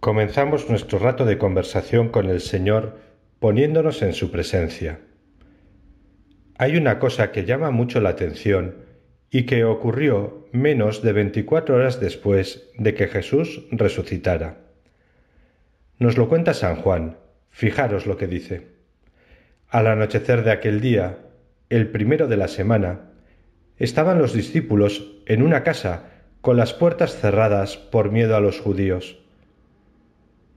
Comenzamos nuestro rato de conversación con el Señor poniéndonos en su presencia. Hay una cosa que llama mucho la atención y que ocurrió menos de veinticuatro horas después de que Jesús resucitara. Nos lo cuenta San Juan. Fijaros lo que dice. Al anochecer de aquel día, el primero de la semana, estaban los discípulos en una casa con las puertas cerradas por miedo a los judíos.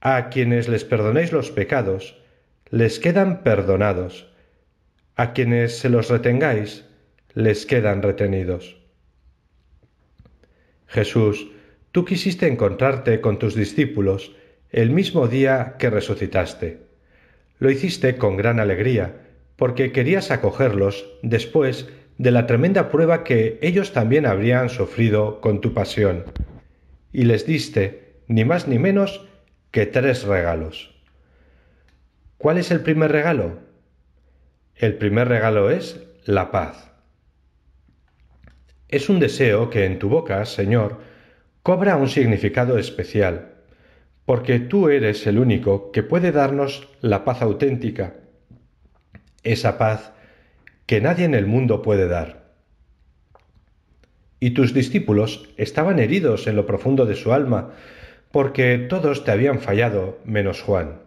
A quienes les perdonéis los pecados, les quedan perdonados. A quienes se los retengáis, les quedan retenidos. Jesús, tú quisiste encontrarte con tus discípulos el mismo día que resucitaste. Lo hiciste con gran alegría, porque querías acogerlos después de la tremenda prueba que ellos también habrían sufrido con tu pasión. Y les diste, ni más ni menos, que tres regalos. ¿Cuál es el primer regalo? El primer regalo es la paz. Es un deseo que en tu boca, Señor, cobra un significado especial, porque tú eres el único que puede darnos la paz auténtica, esa paz que nadie en el mundo puede dar. Y tus discípulos estaban heridos en lo profundo de su alma porque todos te habían fallado menos Juan.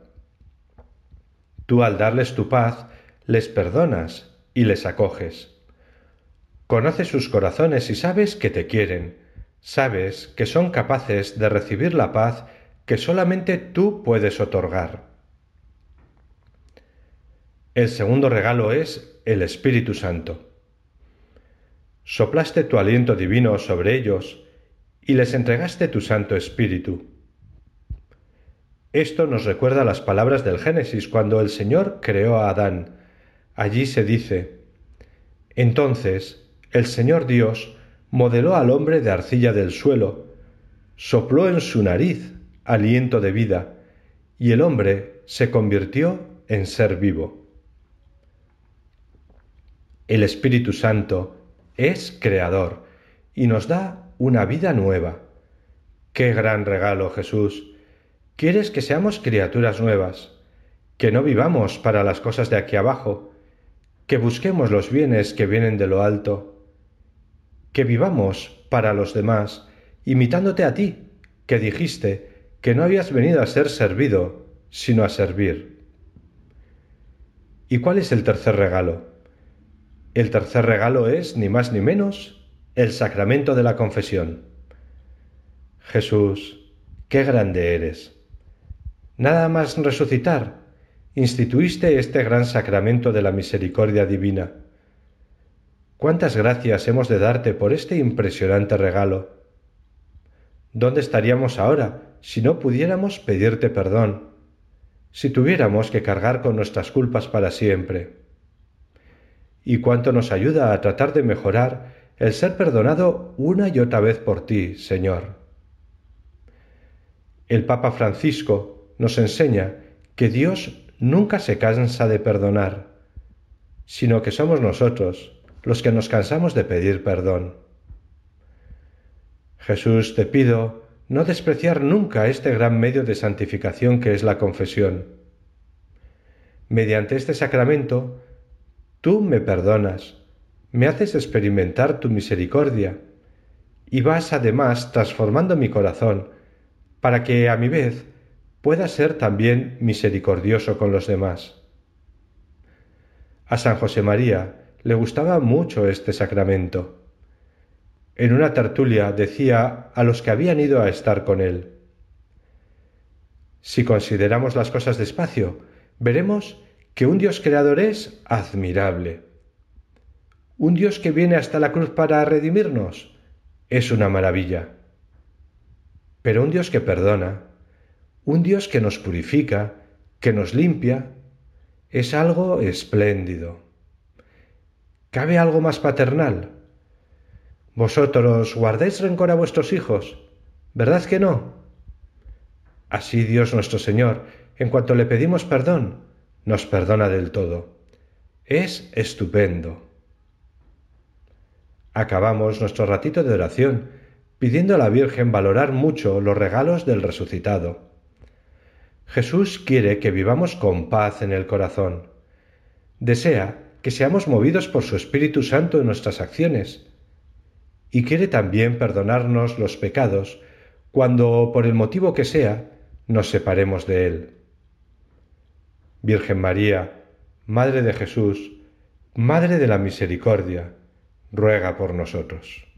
Tú al darles tu paz, les perdonas y les acoges. Conoces sus corazones y sabes que te quieren, sabes que son capaces de recibir la paz que solamente tú puedes otorgar. El segundo regalo es el Espíritu Santo. Soplaste tu aliento divino sobre ellos y les entregaste tu Santo Espíritu. Esto nos recuerda las palabras del Génesis cuando el Señor creó a Adán. Allí se dice, Entonces el Señor Dios modeló al hombre de arcilla del suelo, sopló en su nariz aliento de vida, y el hombre se convirtió en ser vivo. El Espíritu Santo es creador y nos da una vida nueva. Qué gran regalo, Jesús Quieres que seamos criaturas nuevas, que no vivamos para las cosas de aquí abajo, que busquemos los bienes que vienen de lo alto, que vivamos para los demás, imitándote a ti, que dijiste que no habías venido a ser servido, sino a servir. ¿Y cuál es el tercer regalo? El tercer regalo es, ni más ni menos, el sacramento de la confesión. Jesús, qué grande eres nada más resucitar, instituiste este gran sacramento de la misericordia divina. ¿Cuántas gracias hemos de darte por este impresionante regalo? ¿Dónde estaríamos ahora si no pudiéramos pedirte perdón, si tuviéramos que cargar con nuestras culpas para siempre? ¿Y cuánto nos ayuda a tratar de mejorar el ser perdonado una y otra vez por ti, Señor? El Papa Francisco, nos enseña que Dios nunca se cansa de perdonar, sino que somos nosotros los que nos cansamos de pedir perdón. Jesús, te pido no despreciar nunca este gran medio de santificación que es la confesión. Mediante este sacramento, tú me perdonas, me haces experimentar tu misericordia y vas además transformando mi corazón para que a mi vez pueda ser también misericordioso con los demás. A San José María le gustaba mucho este sacramento. En una tertulia decía a los que habían ido a estar con él, Si consideramos las cosas despacio, veremos que un Dios creador es admirable. Un Dios que viene hasta la cruz para redimirnos es una maravilla. Pero un Dios que perdona, un Dios que nos purifica, que nos limpia, es algo espléndido. ¿Cabe algo más paternal? ¿Vosotros guardáis rencor a vuestros hijos? ¿Verdad que no? Así Dios nuestro Señor, en cuanto le pedimos perdón, nos perdona del todo. Es estupendo. Acabamos nuestro ratito de oración pidiendo a la Virgen valorar mucho los regalos del resucitado. Jesús quiere que vivamos con paz en el corazón. Desea que seamos movidos por su Espíritu Santo en nuestras acciones. Y quiere también perdonarnos los pecados cuando, por el motivo que sea, nos separemos de Él. Virgen María, Madre de Jesús, Madre de la Misericordia, ruega por nosotros.